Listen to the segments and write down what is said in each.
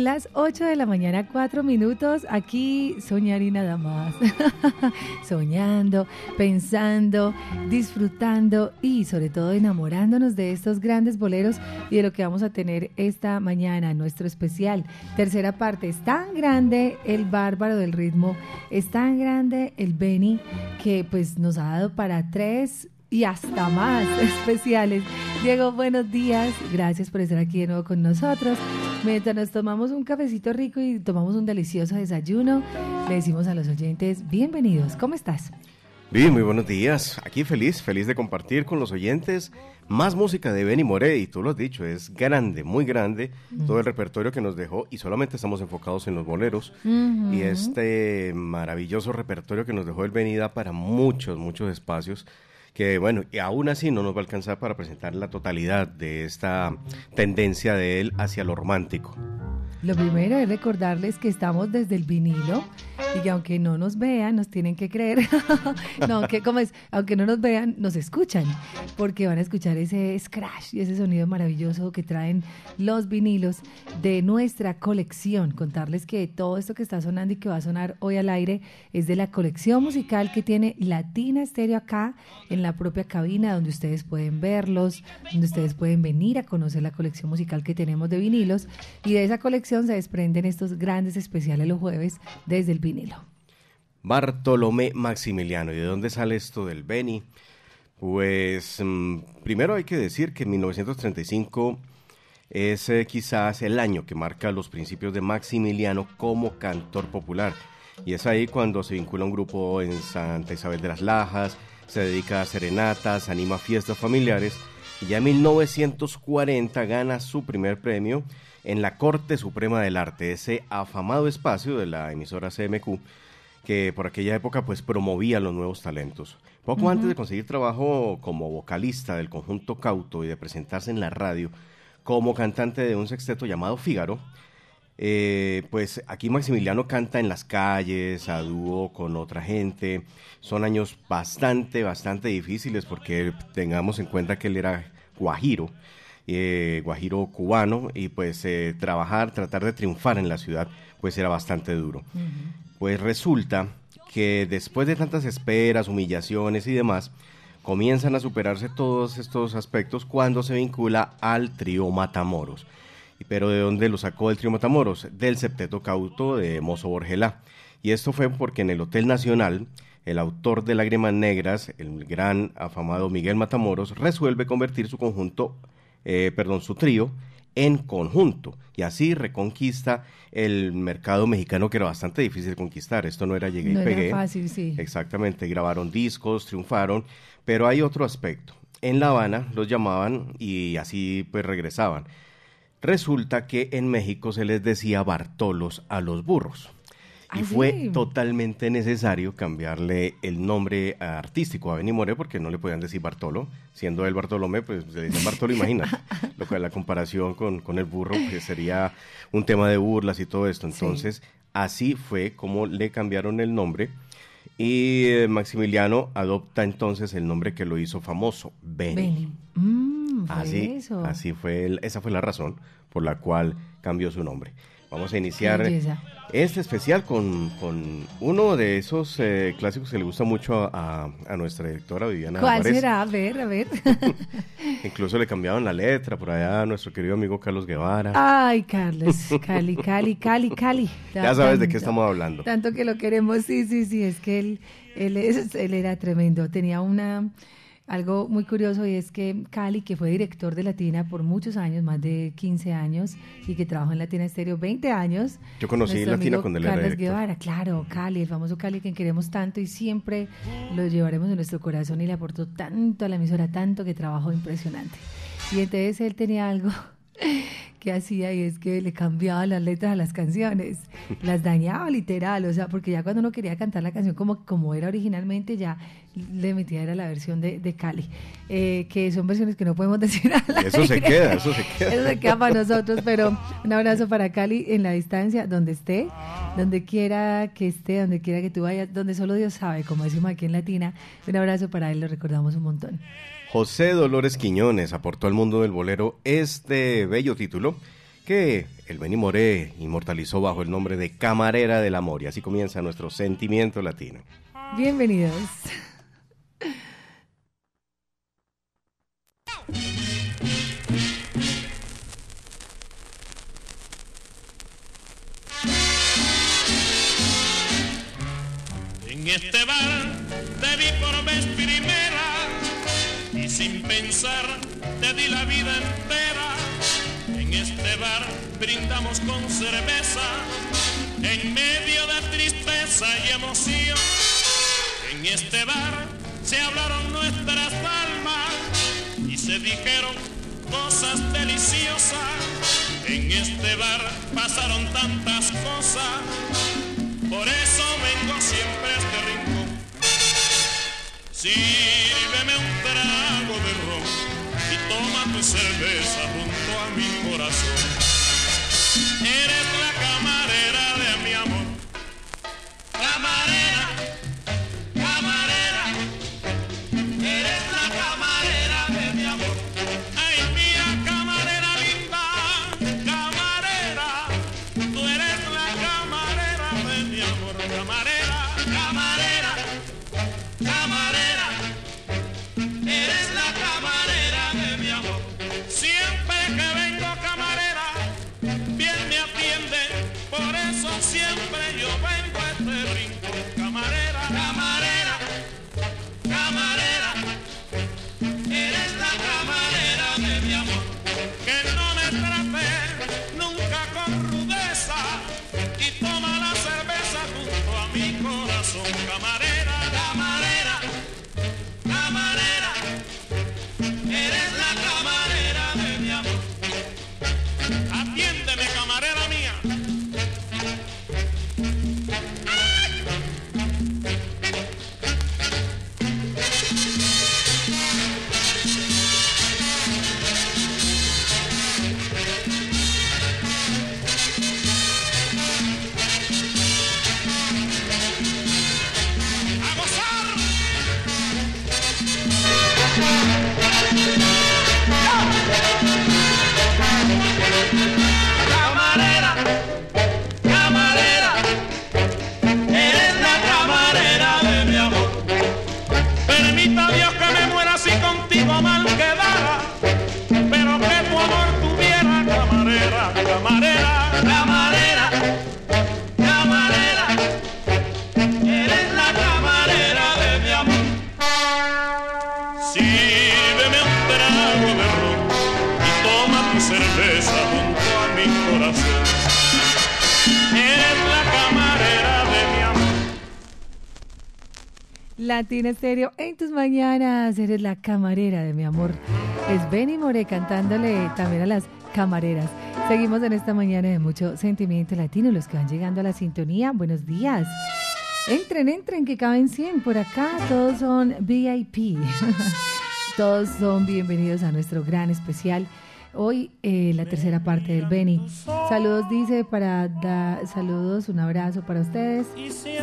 Las 8 de la mañana, 4 minutos. Aquí soñar y nada más. Soñando, pensando, disfrutando y sobre todo enamorándonos de estos grandes boleros y de lo que vamos a tener esta mañana, nuestro especial. Tercera parte, es tan grande el bárbaro del ritmo, es tan grande el Benny que pues nos ha dado para tres y hasta más especiales. Diego, buenos días. Gracias por estar aquí de nuevo con nosotros. Mientras nos tomamos un cafecito rico y tomamos un delicioso desayuno, le decimos a los oyentes, bienvenidos, ¿cómo estás? Bien, muy buenos días. Aquí feliz, feliz de compartir con los oyentes más música de Benny Moré. Y tú lo has dicho, es grande, muy grande todo el repertorio que nos dejó. Y solamente estamos enfocados en los boleros. Y este maravilloso repertorio que nos dejó el Benny da para muchos, muchos espacios que bueno, y aún así no nos va a alcanzar para presentar la totalidad de esta tendencia de él hacia lo romántico. Lo primero es recordarles que estamos desde el vinilo y que aunque no nos vean, nos tienen que creer. no, que como es, aunque no nos vean, nos escuchan, porque van a escuchar ese scratch y ese sonido maravilloso que traen los vinilos de nuestra colección. Contarles que todo esto que está sonando y que va a sonar hoy al aire es de la colección musical que tiene Latina Estéreo acá en la propia cabina, donde ustedes pueden verlos, donde ustedes pueden venir a conocer la colección musical que tenemos de vinilos y de esa colección se desprenden estos grandes especiales los jueves desde el vinilo. Bartolomé Maximiliano. ¿Y de dónde sale esto del Beni? Pues mm, primero hay que decir que 1935 es eh, quizás el año que marca los principios de Maximiliano como cantor popular. Y es ahí cuando se vincula un grupo en Santa Isabel de las Lajas, se dedica a serenatas, anima fiestas familiares y ya en 1940 gana su primer premio en la Corte Suprema del Arte, ese afamado espacio de la emisora CMQ que por aquella época pues promovía los nuevos talentos. Poco antes de conseguir trabajo como vocalista del conjunto Cauto y de presentarse en la radio como cantante de un sexteto llamado Fígaro, eh, pues aquí Maximiliano canta en las calles, a dúo con otra gente. Son años bastante, bastante difíciles porque tengamos en cuenta que él era guajiro eh, guajiro cubano, y pues eh, trabajar, tratar de triunfar en la ciudad, pues era bastante duro. Pues resulta que después de tantas esperas, humillaciones y demás, comienzan a superarse todos estos aspectos cuando se vincula al trío Matamoros. Pero ¿de dónde lo sacó el trío Matamoros? Del septeto cauto de Mozo Borgelá. Y esto fue porque en el Hotel Nacional, el autor de Lágrimas Negras, el gran afamado Miguel Matamoros, resuelve convertir su conjunto eh, perdón, su trío en conjunto y así reconquista el mercado mexicano que era bastante difícil conquistar. Esto no era llegué no y pegué. Era fácil, sí. Exactamente, grabaron discos, triunfaron, pero hay otro aspecto. En La Habana los llamaban y así pues regresaban. Resulta que en México se les decía Bartolos a los burros. Y ¿Ah, fue sí? totalmente necesario cambiarle el nombre artístico a Benny Moré porque no le podían decir Bartolo. Siendo él Bartolomé, pues le dicen Bartolo, imagínate. Lo que la comparación con, con el burro pues, sería un tema de burlas y todo esto. Entonces, así fue como le cambiaron el nombre. Y eh, Maximiliano adopta entonces el nombre que lo hizo famoso, Benny. Benny. Mm, fue Así, eso. así fue, el- esa fue la razón por la cual cambió su nombre. Vamos a iniciar este especial con, uno de esos eh, clásicos que le gusta mucho a, nuestra directora Viviana ¿Cuál será? A ver, a ver. Incluso le cambiaban la letra por allá a nuestro querido amigo Carlos Guevara. Ay, Carlos, Cali, Cali, Cali, Cali. Ya sabes de qué estamos hablando. Tanto que lo queremos, sí, sí, sí, es que él, él, es, él era tremendo. Tenía una algo muy curioso y es que Cali, que fue director de Latina por muchos años, más de 15 años, y que trabajó en Latina Estéreo 20 años. Yo conocí Latina con él Carlos Guevara, claro, Cali, el famoso Cali que queremos tanto y siempre lo llevaremos en nuestro corazón y le aportó tanto a la emisora, tanto que trabajó impresionante. Y entonces él tenía algo que hacía y es que le cambiaba las letras a las canciones, las dañaba literal, o sea, porque ya cuando uno quería cantar la canción como, como era originalmente, ya le metía era la versión de, de Cali, eh, que son versiones que no podemos decir a la Eso se queda, eso se queda. Eso se queda para nosotros, pero un abrazo para Cali en la distancia, donde esté, donde quiera que esté, donde quiera que tú vayas, donde solo Dios sabe, como decimos aquí en Latina, un abrazo para él, lo recordamos un montón. José Dolores Quiñones aportó al mundo del bolero este bello título que el Beni Moré inmortalizó bajo el nombre de Camarera del Amor y así comienza nuestro sentimiento latino. Bienvenidos. En este bar te vi por vez primera sin pensar te di la vida entera. En este bar brindamos con cerveza en medio de tristeza y emoción. En este bar se hablaron nuestras almas y se dijeron cosas deliciosas. En este bar pasaron tantas cosas, por eso vengo siempre a este rincón. Sírveme un trago y toma tu cerveza junto a mi corazón. Eres la Latina Estéreo en tus mañanas. Eres la camarera de mi amor. Es Benny More cantándole también a las camareras. Seguimos en esta mañana de mucho sentimiento latino. Los que van llegando a la sintonía, buenos días. Entren, entren, que caben 100 por acá. Todos son VIP. Todos son bienvenidos a nuestro gran especial. Hoy eh, la tercera parte del Beni. Saludos dice para da, saludos, un abrazo para ustedes.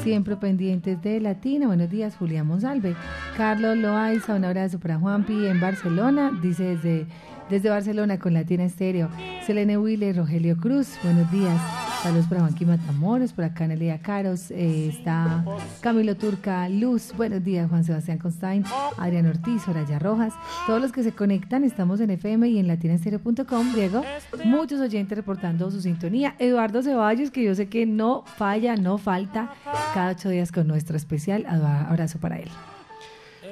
Siempre pendientes de Latina. Buenos días, Julián Monsalve. Carlos Loaiza, un abrazo para Juanpi en Barcelona. Dice desde, desde Barcelona con Latina Estéreo. Selene Wille, Rogelio Cruz. Buenos días. Saludos para Juanqui Matamoros, por acá Nelia Caros, eh, está Camilo Turca, Luz, buenos días Juan Sebastián Constain, Adrián Ortiz, Soraya Rojas, todos los que se conectan, estamos en FM y en latinaestereo.com, Diego, muchos oyentes reportando su sintonía, Eduardo Ceballos, que yo sé que no falla, no falta, cada ocho días con nuestro especial, abrazo para él.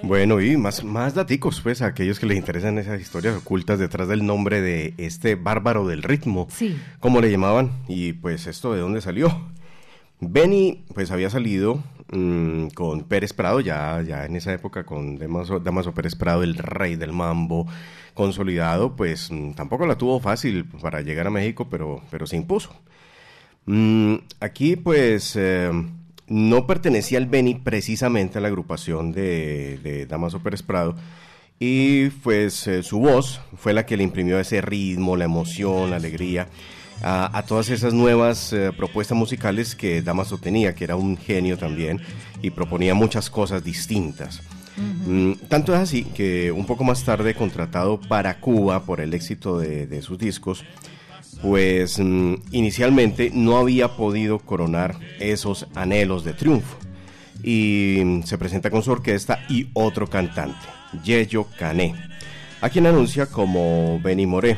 Bueno, y más, más daticos, pues, a aquellos que les interesan esas historias ocultas detrás del nombre de este bárbaro del ritmo, sí. como le llamaban, y pues esto de dónde salió. Benny, pues había salido mm, con Pérez Prado, ya, ya en esa época con Damaso, Damaso Pérez Prado, el rey del mambo, consolidado, pues mm, tampoco la tuvo fácil para llegar a México, pero, pero se impuso. Mm, aquí, pues... Eh, no pertenecía al Beni precisamente a la agrupación de, Damaso Pérez Prado. Y pues eh, su voz fue la que le imprimió ese ritmo, la emoción, la alegría a, todas esas nuevas eh, propuestas musicales que Damaso tenía, que era un genio también y proponía muchas cosas distintas. Mm, tanto es así que un poco más tarde, contratado para Cuba por el éxito de sus discos, pues mm, inicialmente no había podido coronar esos anhelos de triunfo. Y mm, se presenta con su orquesta y otro cantante, Yeyo Cané, a quien anuncia como Benny Moré.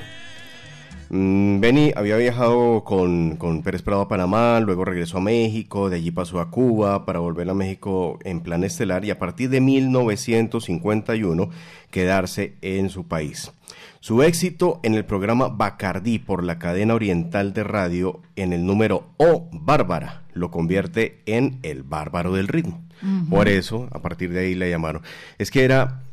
Mm, Benny había viajado con, con, Pérez Prado a Panamá, luego regresó a México, de allí pasó a Cuba para volver a México en plan estelar y a partir de 1951 quedarse en su país. Su éxito en el programa Bacardí por la cadena oriental de radio en el número O Bárbara lo convierte en el bárbaro del ritmo. Por eso, a partir de ahí le llamaron. Es que era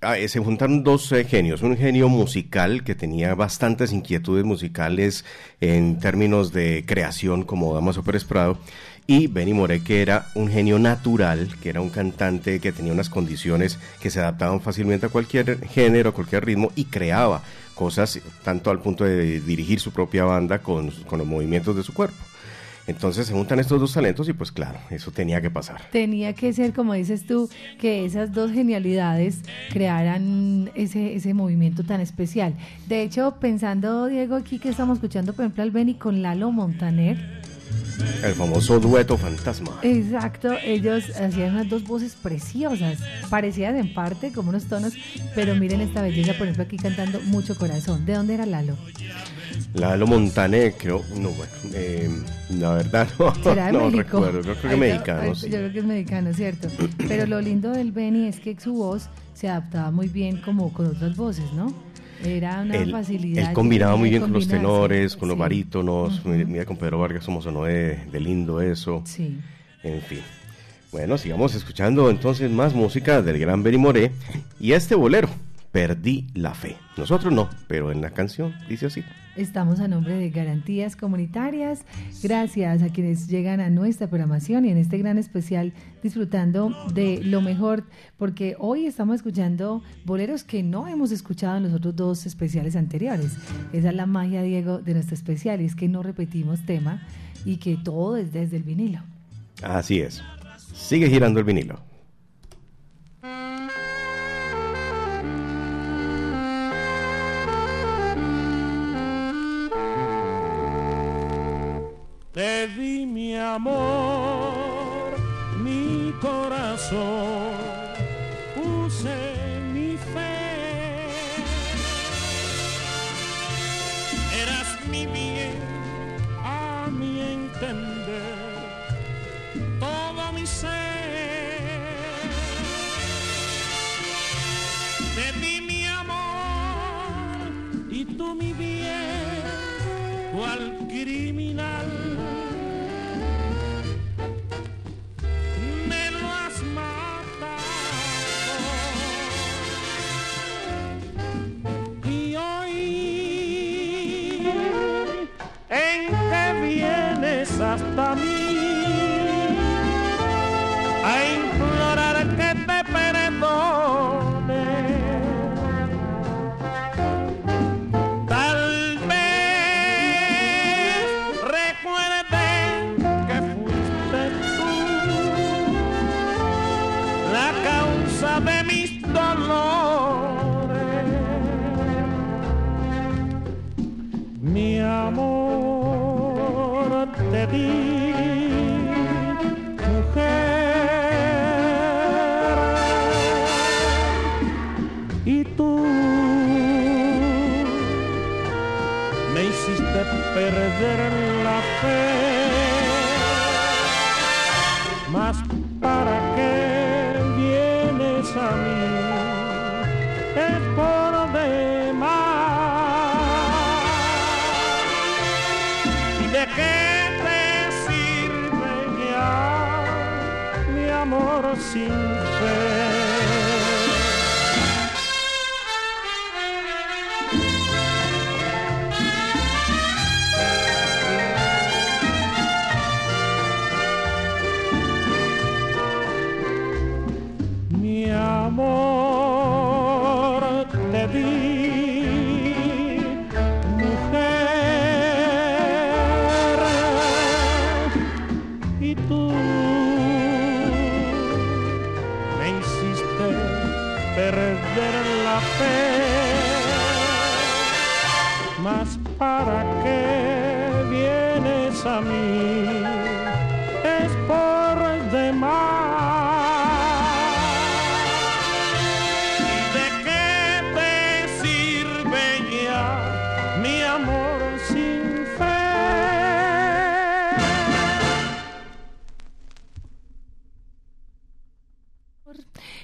ah, se juntaron dos eh, genios, un genio musical que tenía bastantes inquietudes musicales en términos de creación como Damaso Pérez Prado y Benny Moré, que era un genio natural, que era un cantante que tenía unas condiciones que se adaptaban fácilmente a cualquier género, a cualquier ritmo y creaba cosas tanto al punto de dirigir su propia banda con, con los movimientos de su cuerpo. Entonces se juntan estos dos talentos y pues claro, eso tenía que pasar. Tenía que ser, como dices tú, que esas dos genialidades crearan ese, ese movimiento tan especial. De hecho, pensando, Diego, aquí que estamos escuchando, por ejemplo, al Benny con Lalo Montaner, el famoso dueto fantasma. Exacto, ellos hacían unas dos voces preciosas, parecidas en parte como unos tonos, pero miren esta belleza, por ejemplo, aquí cantando Mucho Corazón. ¿De dónde era Lalo? Lalo Montané, creo, no, bueno, eh, la verdad no, no recuerdo, creo, que mexicano. Yo creo que es mexicano, cierto. Pero lo lindo del Benny es que su voz se adaptaba muy bien como con otras voces, ¿no? Era una facilidad. Él combinaba muy bien con los tenores, con los barítonos. Mira, con Pedro Vargas como sonó de, de, lindo eso. Sí. En fin. Bueno, sigamos escuchando entonces más música del gran Benny Moré y este bolero. Perdí la fe. Nosotros no, pero en la canción dice así. Estamos a nombre de Garantías Comunitarias. Gracias a quienes llegan a nuestra programación y en este gran especial disfrutando de lo mejor, porque hoy estamos escuchando boleros que no hemos escuchado en los otros dos especiales anteriores. Esa es la magia, Diego, de nuestro especial, es que no repetimos tema y que todo es desde el vinilo. Así es. Sigue girando el vinilo. Te di mi amor, mi corazón, hasta mí. A amor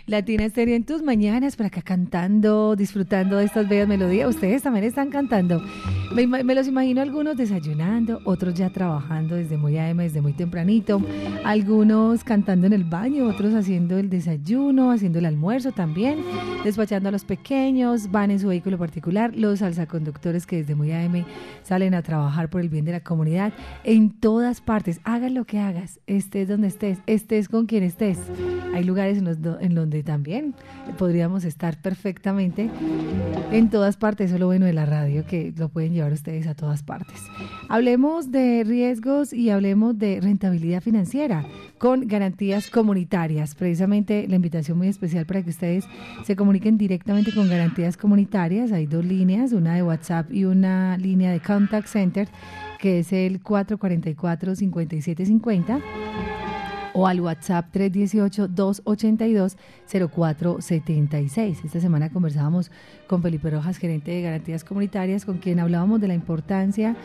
Latina Estéreo en tus mañanas, por acá cantando, disfrutando de estas bellas melodías. Ustedes también están cantando. Me, los imagino algunos desayunando, otros ya trabajando desde muy AM, desde muy tempranito, algunos cantando en el baño, otros haciendo el desayuno, haciendo el almuerzo también, despachando a los pequeños, van en su vehículo particular, los alzaconductores que desde muy AM salen a trabajar por el bien de la comunidad, en todas partes, hagas lo que hagas, estés donde estés, estés con quien estés. Hay lugares en, los do- en donde también podríamos estar perfectamente en todas partes, eso es lo bueno de la radio, que lo pueden llevar ustedes a todas partes. Hablemos de riesgos y hablemos de rentabilidad financiera con garantías comunitarias. Precisamente la invitación muy especial para que ustedes se comuniquen directamente con garantías comunitarias. Hay dos líneas, una de WhatsApp y una línea de Contact Center, que es el 444-5750 o al WhatsApp 318-282-0476. Esta semana conversábamos con Felipe Rojas, gerente de Garantías Comunitarias, con quien hablábamos de la importancia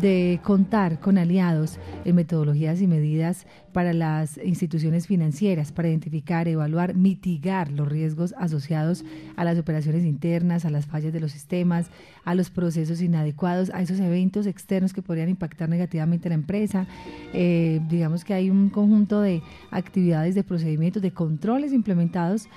de contar con aliados en metodologías y medidas para las instituciones financieras, para identificar, evaluar, mitigar los riesgos asociados a las operaciones internas, a las fallas de los sistemas, a los procesos inadecuados, a esos eventos externos que podrían impactar negativamente a la empresa. Eh, digamos que hay un conjunto de actividades, de procedimientos, de controles implementados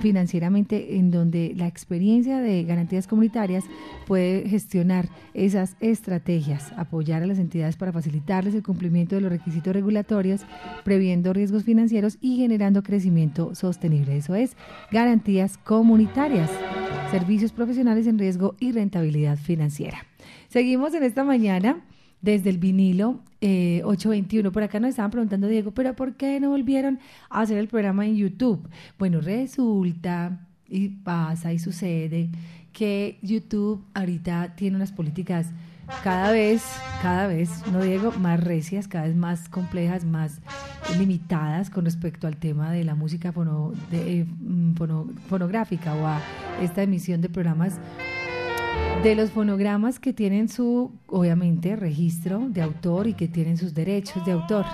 financieramente en donde la experiencia de garantías comunitarias puede gestionar esas estrategias, apoyar a las entidades para facilitarles el cumplimiento de los requisitos regulatorios, previendo riesgos financieros y generando crecimiento sostenible. Eso es garantías comunitarias, servicios profesionales en riesgo y rentabilidad financiera. Seguimos en esta mañana desde el vinilo eh, 821. Por acá nos estaban preguntando, Diego, pero ¿por qué no volvieron a hacer el programa en YouTube? Bueno, resulta y pasa y sucede que YouTube ahorita tiene unas políticas cada vez, cada vez, no Diego, más recias, cada vez más complejas, más limitadas con respecto al tema de la música fono- de, eh, fono- fonográfica o a esta emisión de programas de los fonogramas que tienen su, obviamente, registro de autor y que tienen sus derechos de autor.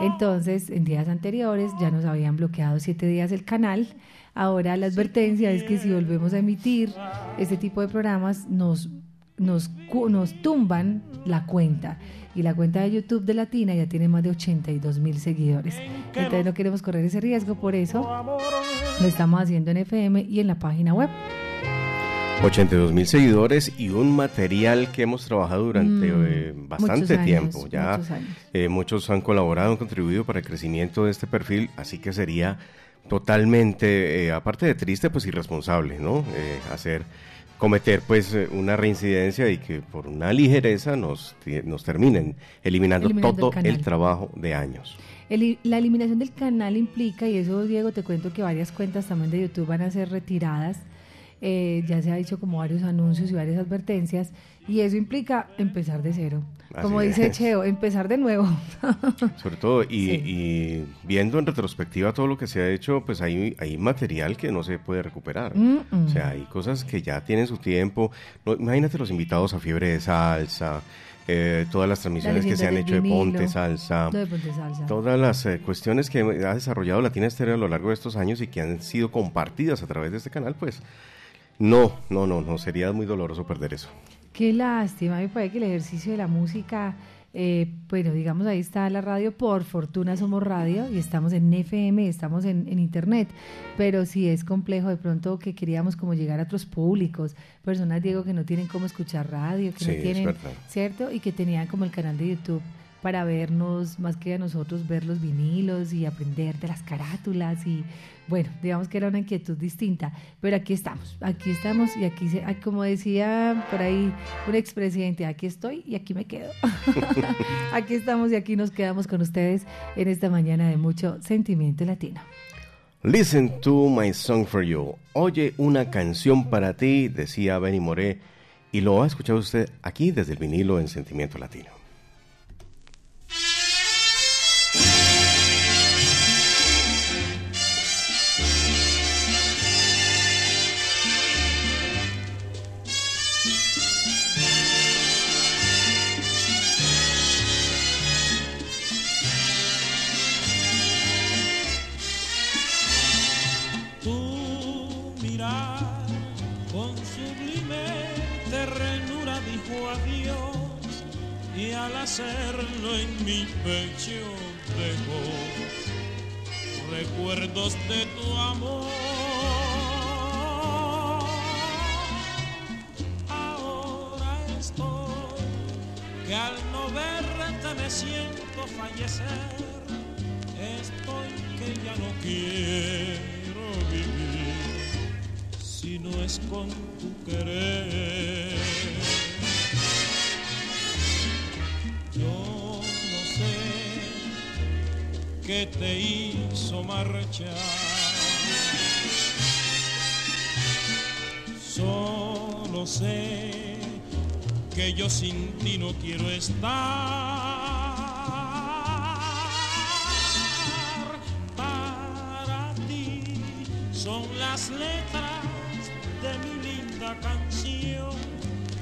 Entonces, en días anteriores ya nos habían bloqueado siete días el canal. Ahora la advertencia es que si volvemos a emitir este tipo de programas, nos, nos, nos tumban la cuenta. Y la cuenta de YouTube de Latina ya tiene más de 82 mil seguidores. Entonces no queremos correr ese riesgo, por eso lo estamos haciendo en FM y en la página web. 82 mil seguidores y un material que hemos trabajado durante Mm, eh, bastante años, tiempo. Ya muchos eh, muchos han colaborado, han contribuido para el crecimiento de este perfil, así que sería totalmente, eh, aparte de triste, pues irresponsable, ¿no? Eh, hacer, cometer pues una reincidencia y que por una ligereza nos, nos terminen eliminando, Eliminando el todo el, trabajo de años. El- la eliminación del canal implica, y eso Diego te cuento que varias cuentas también de YouTube van a ser retiradas, eh, ya se ha dicho como varios anuncios y varias advertencias, y eso implica empezar de cero. como dice Cheo, empezar de nuevo. Sobre todo, y, viendo en retrospectiva todo lo que se ha hecho, pues hay, hay material que no se puede recuperar. O sea, hay cosas que ya tienen su tiempo. imagínate los invitados a Fiebre de Salsa, eh, todas las transmisiones que se han hecho de Ponte Salsa, todas las eh, cuestiones que ha desarrollado Latina Estéreo a lo largo de estos años y que han sido compartidas a través de este canal, pues no, no, no, no, sería muy doloroso perder eso. Qué lástima, me parece que el ejercicio de la música eh, bueno, digamos, ahí está la radio. Por fortuna somos radio y estamos en FM, estamos en, Internet. Pero sí es complejo de pronto que queríamos como llegar a otros públicos. Personas, Diego, que no tienen cómo escuchar radio, que no tienen, ¿cierto? Y que tenían como el canal de YouTube para vernos, más que a nosotros, ver los vinilos y aprender de las carátulas y bueno, digamos que era una inquietud distinta, pero aquí estamos, aquí estamos y aquí, se, como decía por ahí un expresidente, aquí estoy y aquí me quedo. aquí estamos y aquí nos quedamos con ustedes en esta mañana de mucho sentimiento latino. Listen to my song for you. Oye una canción para ti, decía Benny Moré, y lo ha escuchado usted aquí desde el vinilo en Sentimiento Latino. Hacerlo en mi pecho dejo recuerdos de tu amor. Ahora estoy que al no verte me siento fallecer. Estoy que ya no quiero vivir si no es con tu querer. Que te hizo marchar. Solo sé que yo sin ti no quiero estar. Para ti son las letras de mi linda canción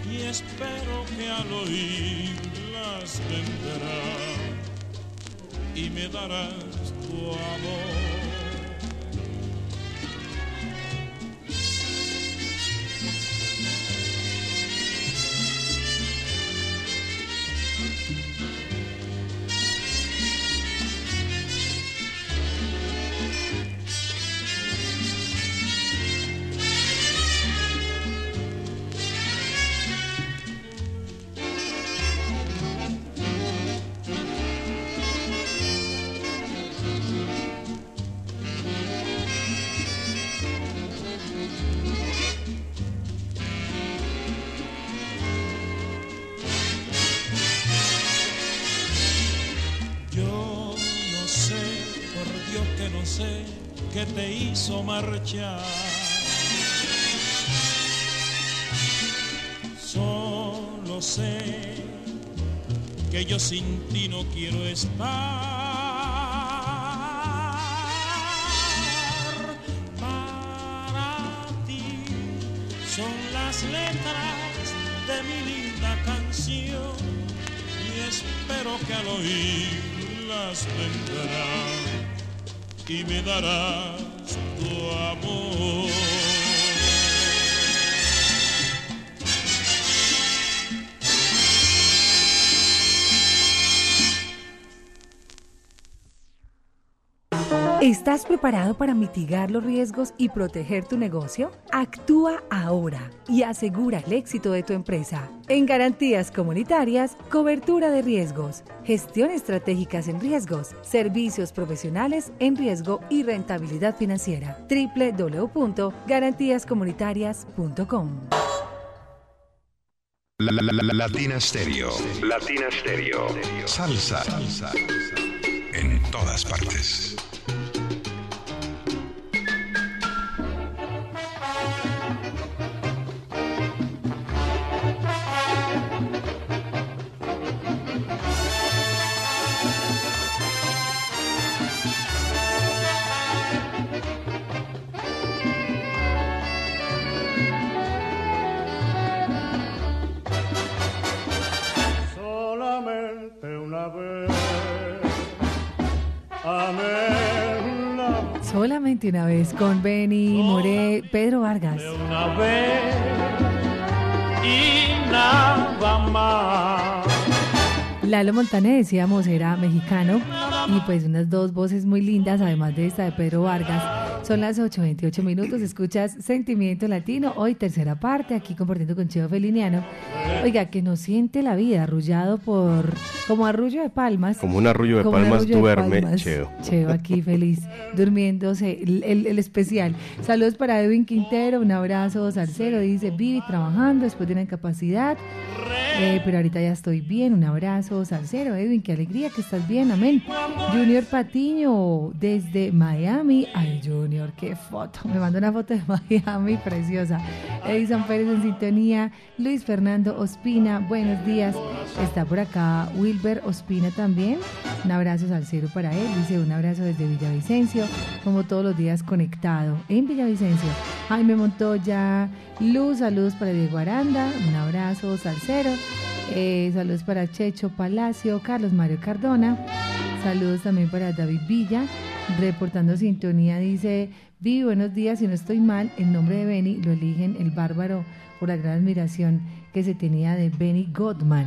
y espero que al oírlas vendrás y me darás tu amor. Que te hizo marchar. Solo sé que yo sin ti no quiero estar. Para ti son las letras de mi linda canción y espero que al oírlas vendrán y me darás tu amor. ¿Estás preparado para mitigar los riesgos y proteger tu negocio? Actúa ahora y asegura el éxito de tu empresa. En Garantías Comunitarias, cobertura de riesgos, gestión estratégicas en riesgos, servicios profesionales en riesgo y rentabilidad financiera. www.garantíascomunitarias.com Latina Stereo. Latina Stereo. Salsa. Salsa. En todas partes. Solamente una vez con Benny Moré, Pedro Vargas. Una vez y nada más. Lalo Montané, decíamos, era mexicano y pues unas dos voces muy lindas, además de esta de Pedro Vargas. Son las 8.28 minutos, escuchas Sentimiento Latino, hoy tercera parte, aquí compartiendo con Cheo Feliniano. Oiga, que nos siente la vida, arrullado por, como arrullo de palmas. Como un arrullo de Como palmas arrullo de duerme palmas. Cheo. Cheo aquí feliz, durmiéndose, el, el- el especial. Saludos para Edwin Quintero, un abrazo salsero, dice, Vivi trabajando después de una incapacidad, eh, pero ahorita ya estoy bien, un abrazo salsero, Edwin, qué alegría que estás bien, amén. Junior Patiño, desde Miami, ay Junior, qué foto, me mandó una foto de Miami preciosa. Edison Pérez en sintonía, Luis Fernando Ospina, buenos días, está por acá Wilber Ospina también, un abrazo salsero para él, dice un abrazo desde Villavicencio, como todos los días conectado en Villavicencio. Jaime Montoya, Luz, saludos para Diego Aranda, un abrazo salsero. Eh, saludos para Checho Palacio, Carlos Mario Cardona. Saludos también para David Villa. Reportando sintonía, dice: Vi, buenos días. Si no estoy mal, el nombre de Benny lo eligen el bárbaro por la gran admiración que se tenía de Benny Gottman.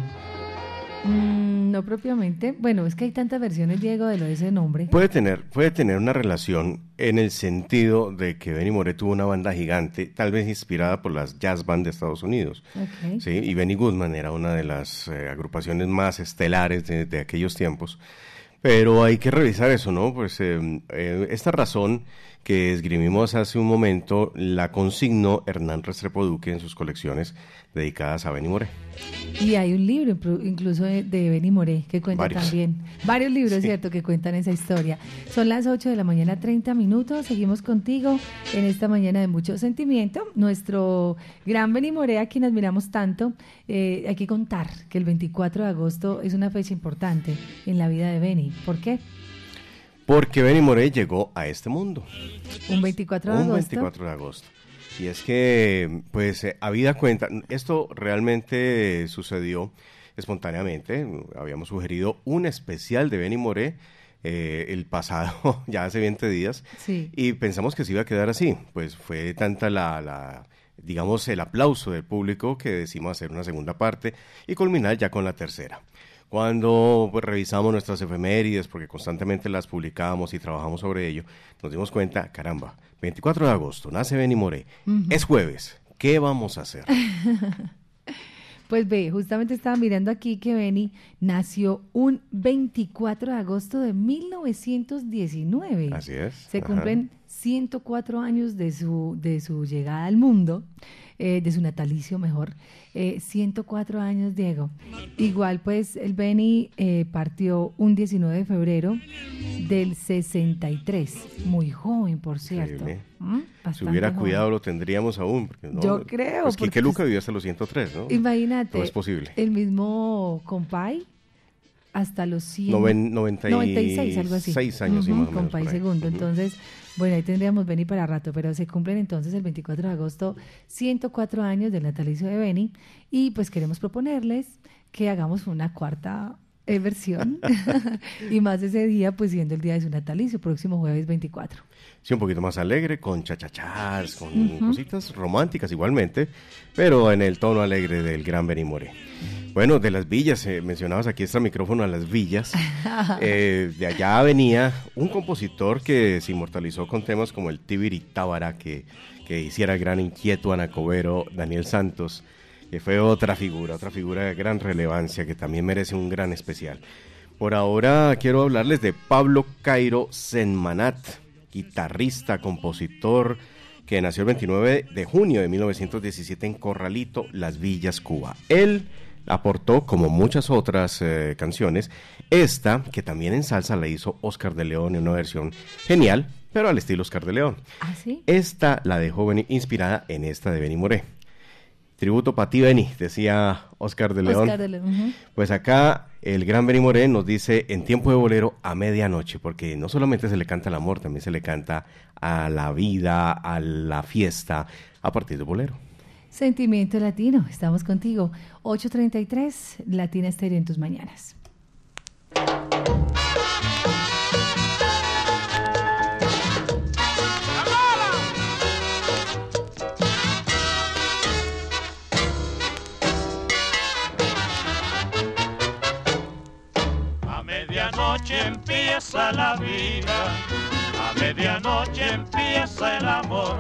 Mm, no propiamente. Bueno, es que hay tantas versiones, Diego, de lo de ese nombre. Puede tener, puede tener una relación en el sentido de que Benny Moré tuvo una banda gigante, tal vez inspirada por las jazz band de Estados Unidos. Ok. Sí, y Benny Goodman era una de las eh, agrupaciones más estelares de, de aquellos tiempos. Pero hay que revisar eso, ¿no? Pues eh, eh, esta razón que esgrimimos hace un momento la consignó Hernán Restrepo Duque en sus colecciones dedicadas a Benny Moré. Y hay un libro incluso de, Benny Moré que cuenta Varios. también. Varios libros, ¿cierto?, que cuentan esa historia. Son las 8 de la mañana, 30 minutos. Seguimos contigo en esta mañana de mucho sentimiento. Nuestro gran Benny Moré, a quien admiramos tanto, eh, hay que contar que el 24 de agosto es una fecha importante en la vida de Benny. ¿Por qué? Porque Benny Moré llegó a este mundo. Un 24 de Un agosto. 24 de agosto. Y es que, pues, eh, habida cuenta, esto realmente sucedió espontáneamente. Habíamos sugerido un especial de Benny Moré eh, el pasado, ya hace 20 días, Sí. y pensamos que se iba a quedar así. Pues fue tanta la, la, digamos, el aplauso del público que decidimos hacer una segunda parte y culminar ya con la tercera. Cuando pues, revisamos nuestras efemérides, porque constantemente las publicábamos y trabajamos sobre ello, nos dimos cuenta, caramba, 24 de agosto, nace Benny Moré, es jueves, ¿qué vamos a hacer? Pues ve, justamente estaba mirando aquí que Benny nació un 24 de agosto de 1919. Así es, Se ajá. cumplen 104 años de su, de su llegada al mundo, eh, de su natalicio mejor. Eh, 104 años, Diego. Igual, pues, el Benny eh, partió un 19 de febrero del 63. Muy joven, por cierto. ¿Mm? Si hubiera joven. cuidado lo tendríamos aún. porque no- Yo creo, Pues porque Quique Luca vivió hasta los 103, ¿no? Imagínate. Todo es posible. El mismo Compay hasta los 100. Noven- 96 96, algo así. seis años, más o menos Compay segundo. Entonces, bueno, ahí tendríamos Benny para rato, pero se cumplen entonces el 24 de agosto 104 años del natalicio de Benny y pues queremos proponerles que hagamos una cuarta eh, versión y más ese día, pues siendo el día de su natalicio, próximo jueves 24. Sí, un poquito más alegre, con chachachás, con cositas románticas igualmente, pero en el tono alegre del gran Benny Moré. Bueno, de las villas, eh, mencionabas aquí extra micrófono a las villas. Eh, de allá venía un compositor que se inmortalizó con temas como el Tibiri Tábara, que, que hiciera el gran inquieto Anacobero, Daniel Santos, que fue otra figura, otra figura de gran relevancia que también merece un gran especial. Por ahora quiero hablarles de Pablo Cairo Senmanat, guitarrista, compositor, que nació el 29 de junio de 1917 en Corralito, Las Villas, Cuba. Él aportó, como muchas otras eh, canciones, esta, que también en salsa la hizo Oscar de León en una versión genial, pero al estilo Oscar de León. ¿Ah, sí? Esta la dejó Benny- inspirada en esta de Benny Moré. Tributo para ti, Benny, decía Oscar de León. Oscar de León, ujú. Pues acá el gran Benny Moré nos dice en tiempo de bolero a medianoche, porque no solamente se le canta al amor, también se le canta a la vida, a la fiesta, a partir de bolero. Sentimiento Latino, estamos contigo. 8.33, Latina Estéreo en tus mañanas. A medianoche empieza la vida, a medianoche empieza el amor.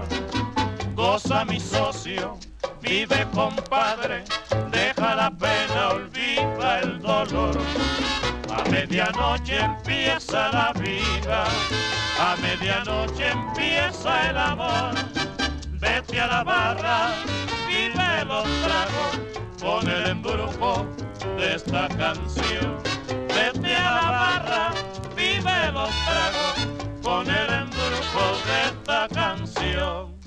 Goza mi socio vive compadre, deja la pena, olvida el dolor. A medianoche empieza la vida, a medianoche empieza el amor. Vete a la barra, vive los tragos con el embrujo de esta canción. Vete a la barra, vive los tragos con el embrujo de esta canción.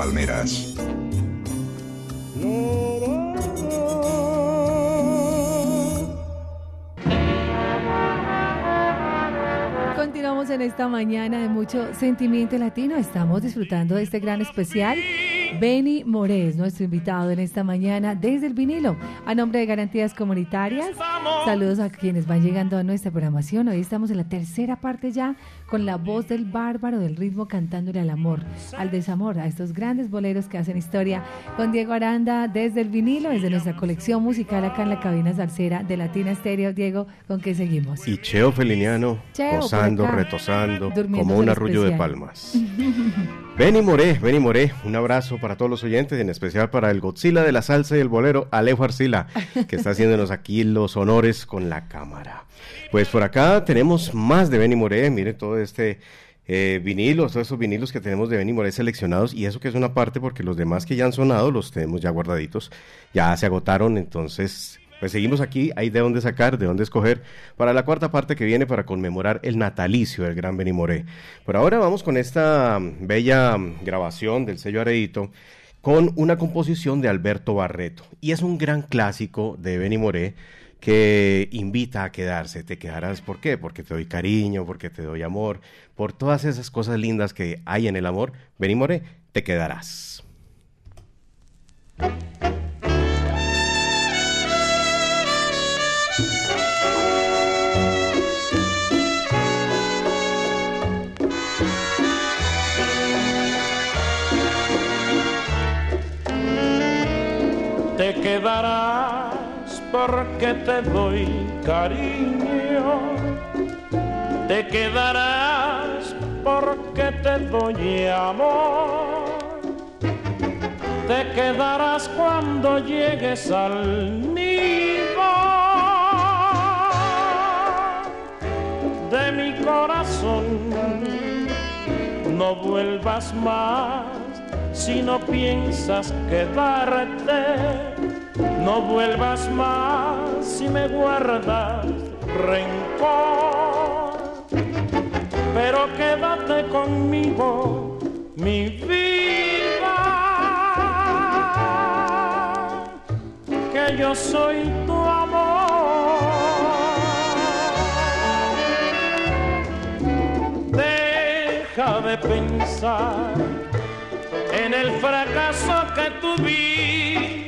Palmeras. Continuamos en esta mañana de mucho sentimiento latino. Estamos disfrutando de este gran especial. Benny Morés, nuestro invitado en esta mañana desde el vinilo. A nombre de Garantías Comunitarias, saludos a quienes van llegando a nuestra programación. Hoy estamos en la tercera parte ya con la voz del bárbaro del ritmo cantándole al amor, al desamor, a estos grandes boleros que hacen historia con Diego Aranda desde el vinilo, desde nuestra colección musical acá en la cabina salsera de Latina Estéreo. Diego, ¿con qué seguimos? Y Cheo Feliniano Cheo, gozando, acá, retosando, como un arrullo de palmas. Benny Moré, Benny Moré, un abrazo para todos los oyentes, en especial para el Godzilla de la salsa y el bolero, Alejo Arcila, que está haciéndonos aquí los honores con la cámara. Pues por acá tenemos más de Benny Moré, mire todo este eh, todos esos vinilos que tenemos de Benny Moré seleccionados, y eso que es una parte porque los demás que ya han sonado los tenemos ya guardaditos, ya se agotaron, entonces pues seguimos aquí, hay de dónde sacar, de dónde escoger para la cuarta parte que viene para conmemorar el natalicio del gran Benny Moré. Por ahora vamos con esta mm, bella mm, grabación del sello Aredito con una composición de Alberto Barreto. Y es un gran clásico de Benny Moré que invita a quedarse. Te quedarás, ¿por qué? Porque te doy cariño, porque te doy amor, por todas esas cosas lindas que hay en el amor. Benny Moré, te quedarás. Te doy cariño. Te quedarás porque te doy amor. te quedarás cuando llegues al nido de mi corazón. No vuelvas más si no piensas quedarte. No vuelvas más si me guardas rencor. Pero quédate conmigo, mi vida. Que yo soy tu amor. Deja de pensar en el fracaso que tuviste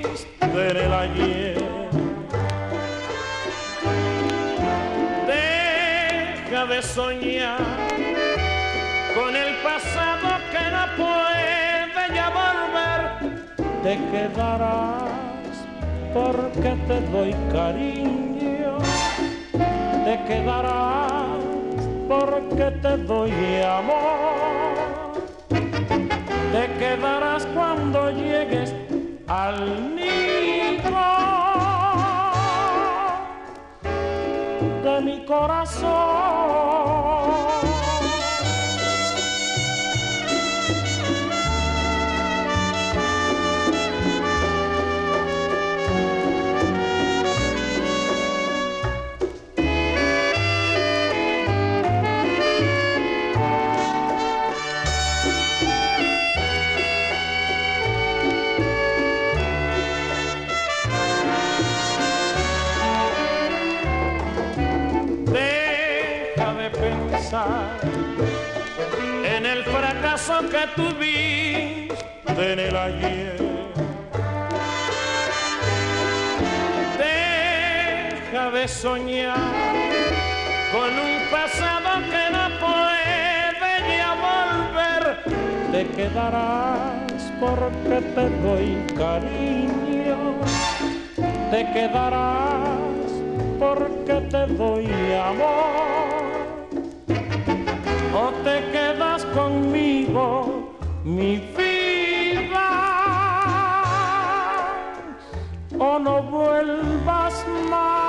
Deja de soñar con el pasado que no puede ya volver. Te quedarás porque te doy cariño. Te quedarás porque te doy amor te quedarás cuando llegues al nido de mi corazón. Que tuviste en el ayer. Deja de soñar con un pasado que no puede ya volver. Te quedarás porque te doy cariño. Te quedarás porque te doy amor. O te quedas conmigo, mi vida. O no vuelvas más.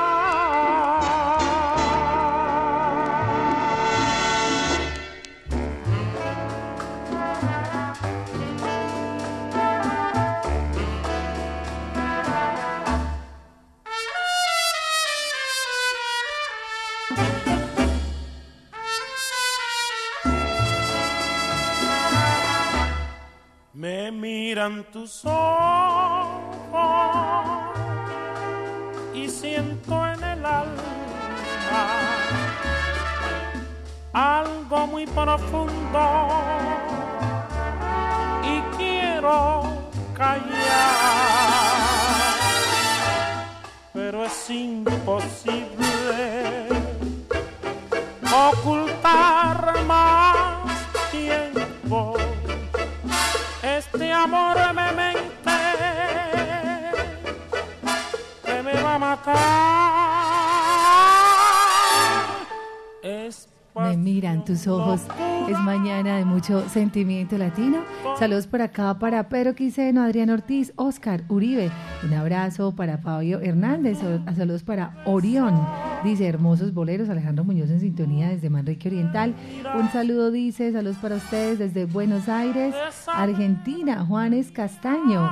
Tus ojos y siento en el alma algo muy profundo y quiero callar, pero es imposible Tus ojos. Es mañana de mucho sentimiento latino. Saludos por acá para Pedro Quiseno, Adrián Ortiz, Oscar Uribe. Un abrazo para Fabio Hernández. Sal- Saludos para Orión. Dice hermosos boleros. Alejandro Muñoz en sintonía desde Manrique Oriental. Un saludo dice, saludos para ustedes desde Buenos Aires, Argentina. Juanes Castaño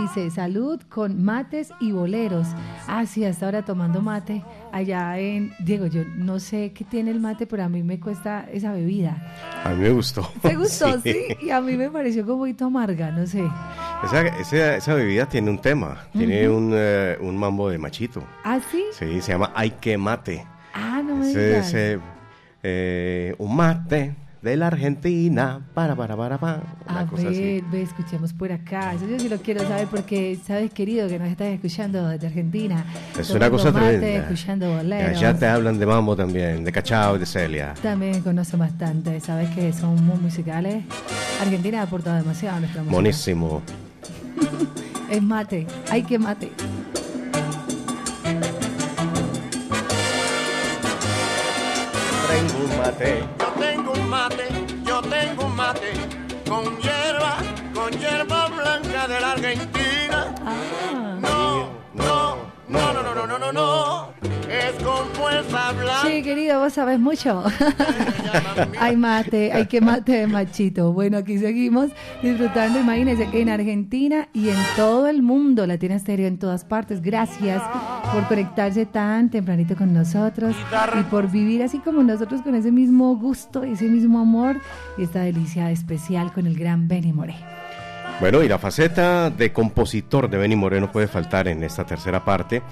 dice salud con mates y boleros. Ah, sí, hasta ahora tomando mate allá en Diego. Yo no sé qué tiene el mate, pero a mí me cuesta esa bebida. A mí me gustó. ¿Te gustó? Sí. Y a mí me pareció como un poquito amarga, no sé. Esa, esa, esa bebida tiene un tema, tiene un, eh, un mambo de machito. ¿Ah, sí? Sí, se llama Ay que mate. Ah, no me Ese digas. es eh, un mate de la Argentina. Para, para, para, para. Una A cosa así. ver, ve, escuchemos por acá. Yo sí lo quiero saber porque sabes, querido, que nos estás escuchando desde Argentina. Es una cosa mate, tremenda. escuchando boleros. allá te hablan de mambo también, de cachao y de celia. También conoce bastante, sabes que son muy musicales. Argentina ha aportado demasiado a nuestra música. Monísimo. es mate, hay que mate. Tengo un mate. Yo tengo un mate, yo tengo un mate con hierba, con hierba blanca de la Argentina. Ah. No, no, no, no, no, no, no, no. no es con fuerza blanca. Sí, querido, vos sabés mucho. hay mate, hay que mate de machito. Bueno, aquí seguimos disfrutando, imagínense, en Argentina y en todo el mundo, Latina Estéreo en todas partes. Gracias por conectarse tan tempranito con nosotros y por vivir así como nosotros con ese mismo gusto, ese mismo amor y esta delicia especial con el gran Benny Moré. Bueno, y la faceta de compositor de Benny Moreno puede faltar en esta tercera parte,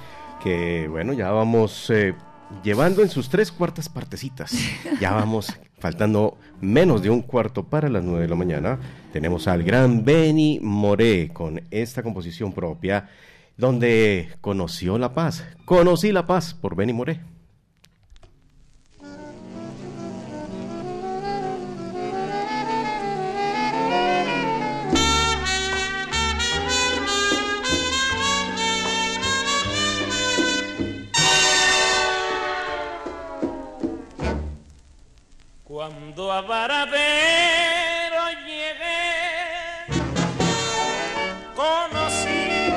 que bueno, ya vamos eh, llevando en sus tres cuartas partecitas. Ya vamos faltando menos de un cuarto para las nueve de la mañana. Tenemos al gran Benny Moré con esta composición propia, donde conoció la paz. Conocí la paz por Benny Moré. Cuando a Varadero llegué, conocí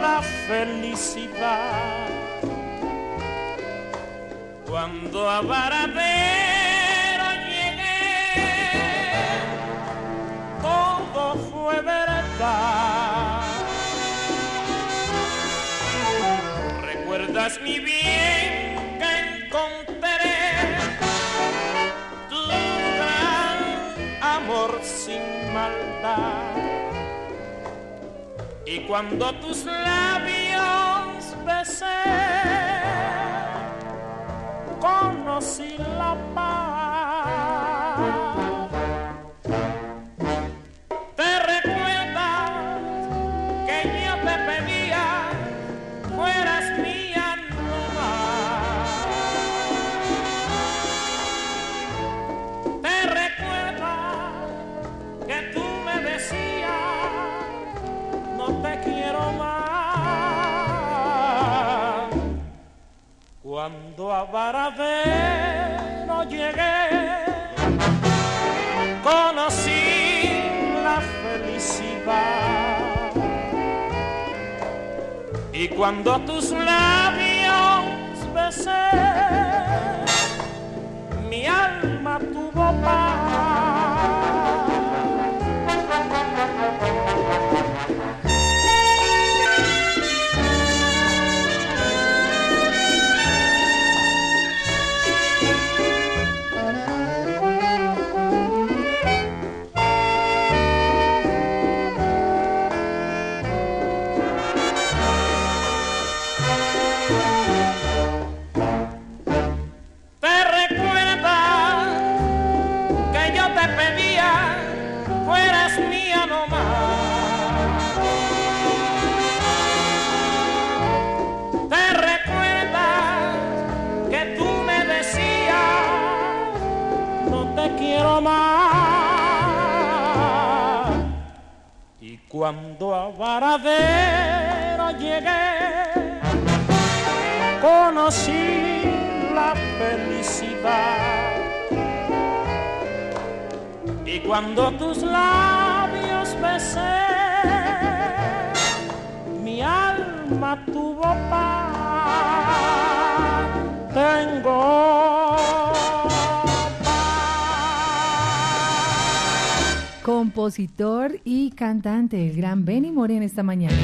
la felicidad. Cuando a Varadero llegué, todo fue verdad. ¿Recuerdas mi bien Y cuando tus labios besé, conocí la paz. Cuando a Varadero llegué, conocí la felicidad. Y cuando tus labios besé, mi alma tuvo paz. Compositor y cantante, el gran Benny Moré en esta mañana.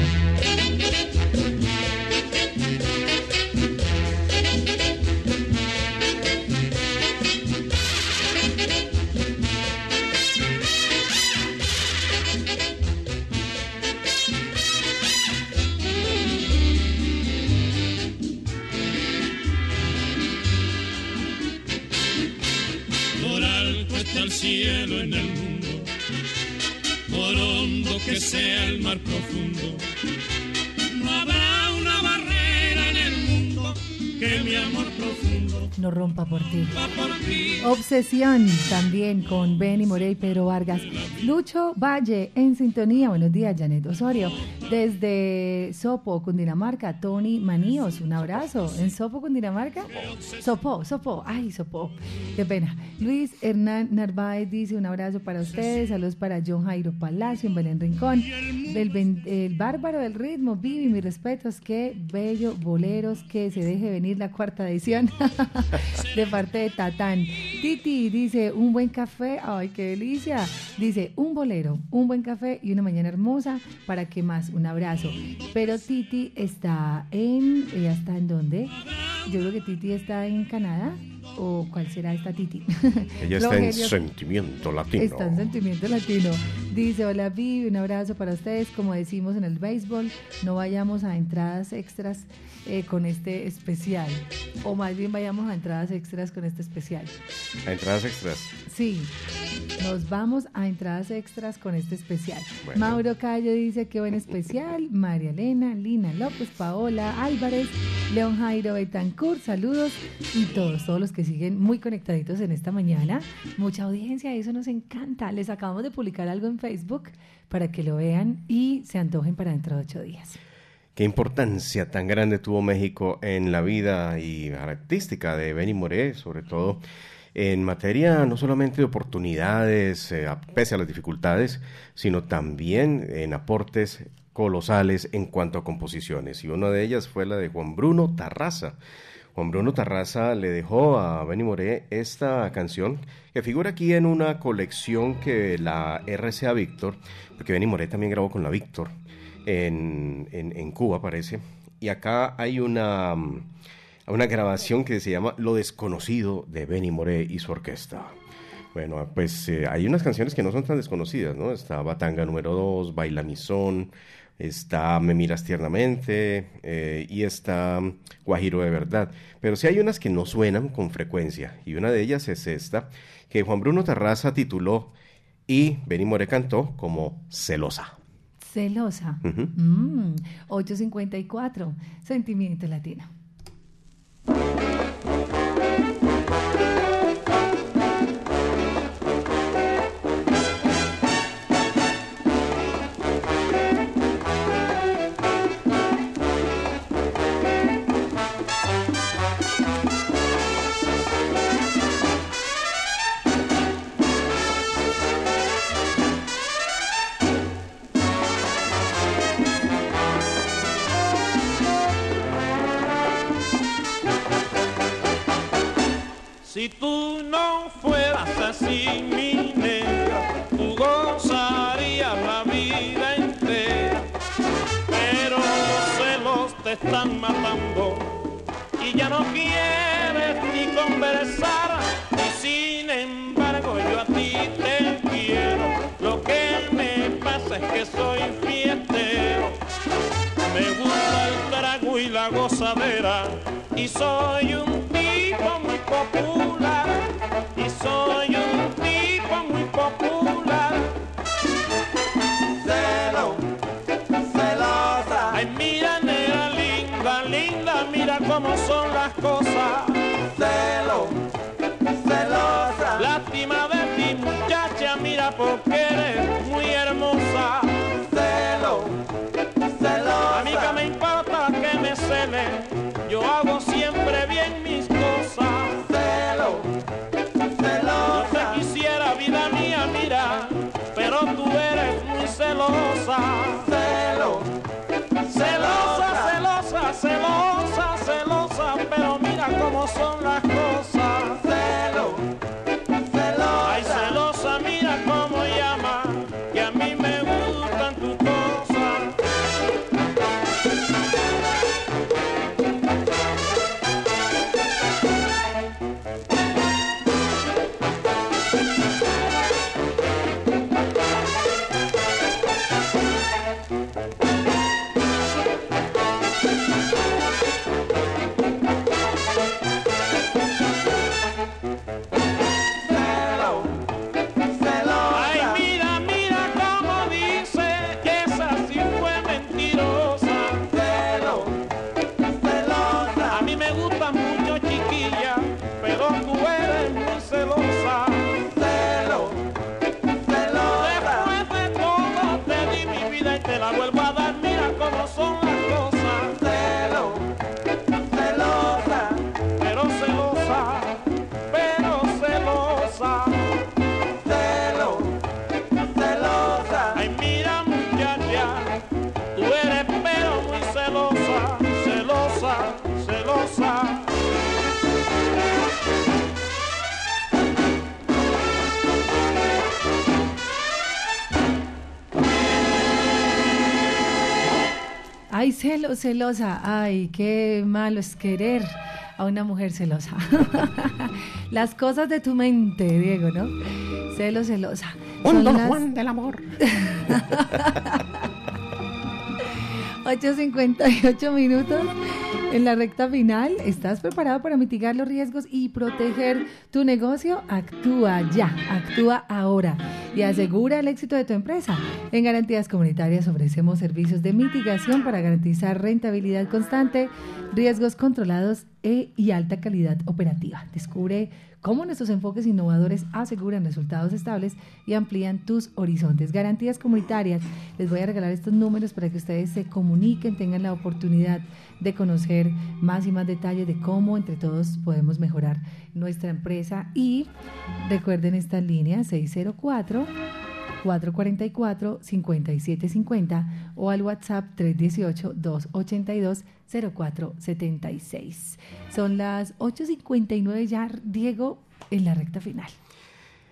Que sea el mar profundo. No habrá una barrera en el mundo que mi amor profundo No rompa por ti. Obsesión también con Benny Morey Pedro Vargas. Lucho Valle en sintonía. Buenos días, Janet Osorio. Desde Sopo, Cundinamarca, Tony Maníos, un abrazo. ¿En Sopo, Cundinamarca? Sopo, Sopo, ay, Sopo, qué pena. Luis Hernán Narváez dice un abrazo para ustedes, saludos para John Jairo Palacio en Belén Rincón. El, el bárbaro del ritmo, Vivi, mis respetos, qué bello, boleros, que se deje venir la cuarta edición de parte de Tatán. Titi dice un buen café, ay, qué delicia. Dice un bolero, un buen café y una mañana hermosa. ¿Para qué más? Un abrazo. Pero Titi está en, ¿ella está en dónde? Yo creo que Titi está en Canadá. ¿O cuál será esta Titi? Ella está en Sentimiento Latino. Está en Sentimiento Latino. Dice, hola Vivi, un abrazo para ustedes. Como decimos en el béisbol, no vayamos a entradas extras eh, con este especial. O más bien vayamos a entradas extras con este especial. A entradas extras. Sí, nos vamos a entradas extras con este especial. Bueno. Mauro Cayo dice que buen especial. María Elena, Lina López, Paola Álvarez, León Jairo Betancourt, saludos. Y todos, todos los que siguen muy conectaditos en esta mañana. Mucha audiencia, eso nos encanta. Les acabamos de publicar algo en Facebook para que lo vean y se antojen para dentro de ocho días. Qué importancia tan grande tuvo México en la vida y artística de Benny Moré, sobre todo en materia no solamente de oportunidades, eh, pese a las dificultades, sino también en aportes colosales en cuanto a composiciones. Y una de ellas fue la de Juan Bruno Tarraza. Juan Bruno Tarraza le dejó a Benny Moré esta canción que figura aquí en una colección que la RCA Víctor, porque Benny Moré también grabó con la Víctor en, en- en Cuba, parece. Y acá hay una, mm, una grabación que se llama Lo desconocido de Benny Moré y su orquesta. Bueno, pues eh, hay unas canciones que no son tan desconocidas, ¿no? Está Batanga número 2, Baila mi son, está Me miras tiernamente eh, y está Guajiro de verdad. Pero sí hay unas que no suenan con frecuencia y una de ellas es esta que Juan Bruno Tarraza tituló y Benny Moré cantó como Celosa. Celosa. Ujú. Mm, 854. Sentimiento latino. Thank you. Si tú no fueras así, mi negra, tú gozarías la vida entera. Pero los celos te están matando y ya no quieres ni conversar. Y sin embargo yo a ti te quiero. Lo que me pasa es que soy fiestero. Me gusta el trago y la gozadera y soy un popular y soy un tipo muy popular. Celo, celosa. Ay, mira, nena linda, linda, mira cómo son las cosas. Celo, celosa. Ay, qué malo es querer a una mujer celosa. Las cosas de tu mente, Diego, ¿no? Celo, celosa. Un Don las Juan del amor. 8.58 minutos en la recta final. ¿Estás preparado para mitigar los riesgos y proteger tu negocio? Actúa ya, actúa ahora y asegura el éxito de tu empresa. En Garantías Comunitarias ofrecemos servicios de mitigación para garantizar rentabilidad constante, riesgos controlados e- y alta calidad operativa. Descubre cómo nuestros enfoques innovadores aseguran resultados estables y amplían tus horizontes. Garantías comunitarias. Les voy a regalar estos números para que ustedes se comuniquen, tengan la oportunidad de conocer más y más detalles de cómo entre todos podemos mejorar nuestra empresa. Y recuerden esta línea 604. 444-5750 o al WhatsApp 318-282-0476. Son las 8.59 ya, Diego, en la recta final.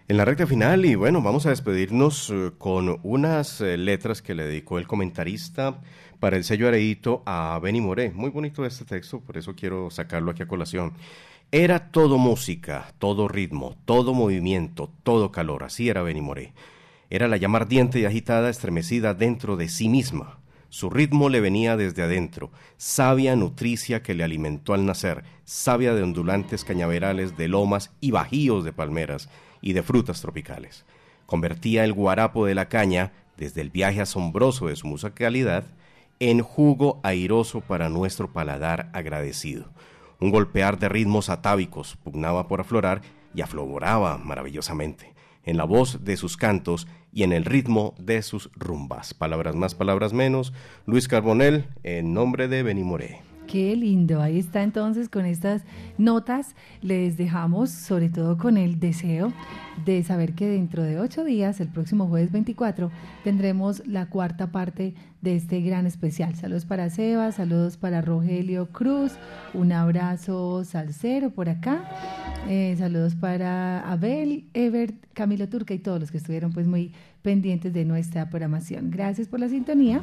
En la recta final, y bueno, vamos a despedirnos eh, con unas eh, letras que le dedicó el comentarista para el sello Areito a Benny Moré. Muy bonito este texto, por eso quiero sacarlo aquí a colación. Era todo música, todo ritmo, todo movimiento, todo calor, así era Benny Moré. Era la llama ardiente y agitada, estremecida dentro de sí misma. Su ritmo le venía desde adentro, savia nutricia que le alimentó al nacer, savia de ondulantes cañaverales, de lomas y bajíos de palmeras y de frutas tropicales. Convertía el guarapo de la caña, desde el viaje asombroso de su musicalidad, en jugo airoso para nuestro paladar agradecido. Un golpear de ritmos atávicos pugnaba por aflorar y afloraba maravillosamente en la voz de sus cantos y en el ritmo de sus rumbas. Palabras más, palabras menos. Luis Carbonel, en nombre de Benimoré. Qué lindo. Ahí está entonces con estas notas. Les dejamos sobre todo con el deseo de saber que dentro de ocho días, el próximo jueves 24, tendremos la cuarta parte de este gran especial. Saludos para Seba, saludos para Rogelio Cruz, un abrazo salsero por acá, eh, saludos para Abel, Ever, Camilo Turca y todos los que estuvieron pues muy pendientes de nuestra programación. Gracias por la sintonía,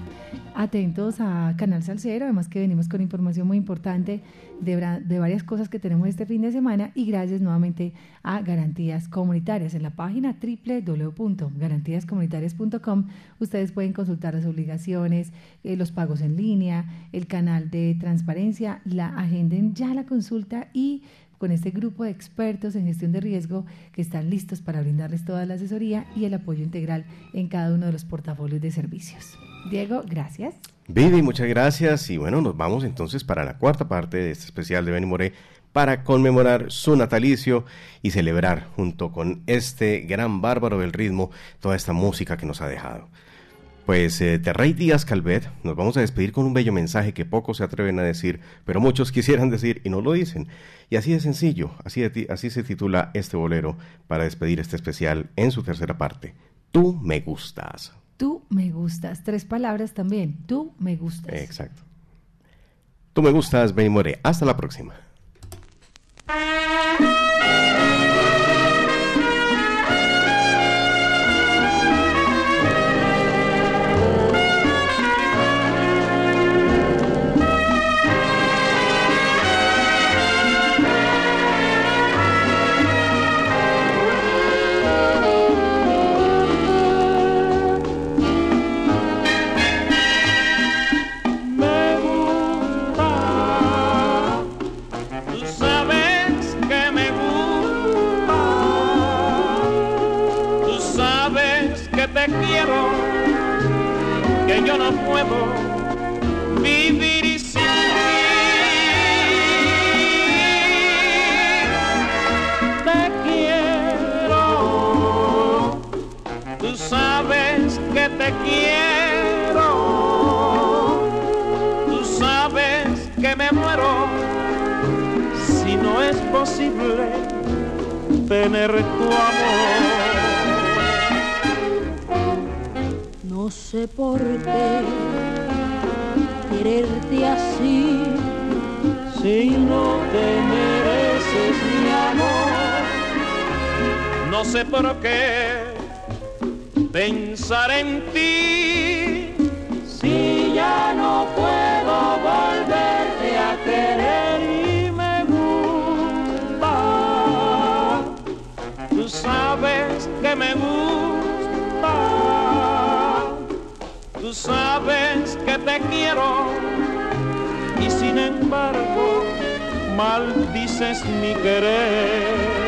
atentos a Canal Salcero, además que venimos con información muy importante de, de varias cosas que tenemos este fin de semana y gracias nuevamente a Garantías Comunitarias. En la página www.garantíascomunitarias.com ustedes pueden consultar las obligaciones, eh, los pagos en línea, el canal de transparencia, la agenden ya la consulta y con este grupo de expertos en gestión de riesgo que están listos para brindarles toda la asesoría y el apoyo integral en cada uno de los portafolios de servicios. Diego, gracias. Vivi, muchas gracias. Y bueno, nos vamos entonces para la cuarta parte de este especial de Benny Moré para conmemorar su natalicio y celebrar junto con este gran bárbaro del ritmo toda esta música que nos ha dejado. Pues eh, de Rey Díaz Calvet nos vamos a despedir con un bello mensaje que pocos se atreven a decir, pero muchos quisieran decir y no lo dicen. Y así de sencillo, así, así se titula este bolero para despedir este especial en su tercera parte. Tú me gustas. Tú me gustas. Tres palabras también. Tú me gustas. Exacto. Tú me gustas, Benny Moré. Hasta la próxima. Tener tu amor. No sé por qué quererte así Si no te mereces mi amor, no sé por qué pensar en ti si ya no puedo volverte a querer que me gusta. Tú sabes que te quiero. Y sin embargo, maldices mi querer.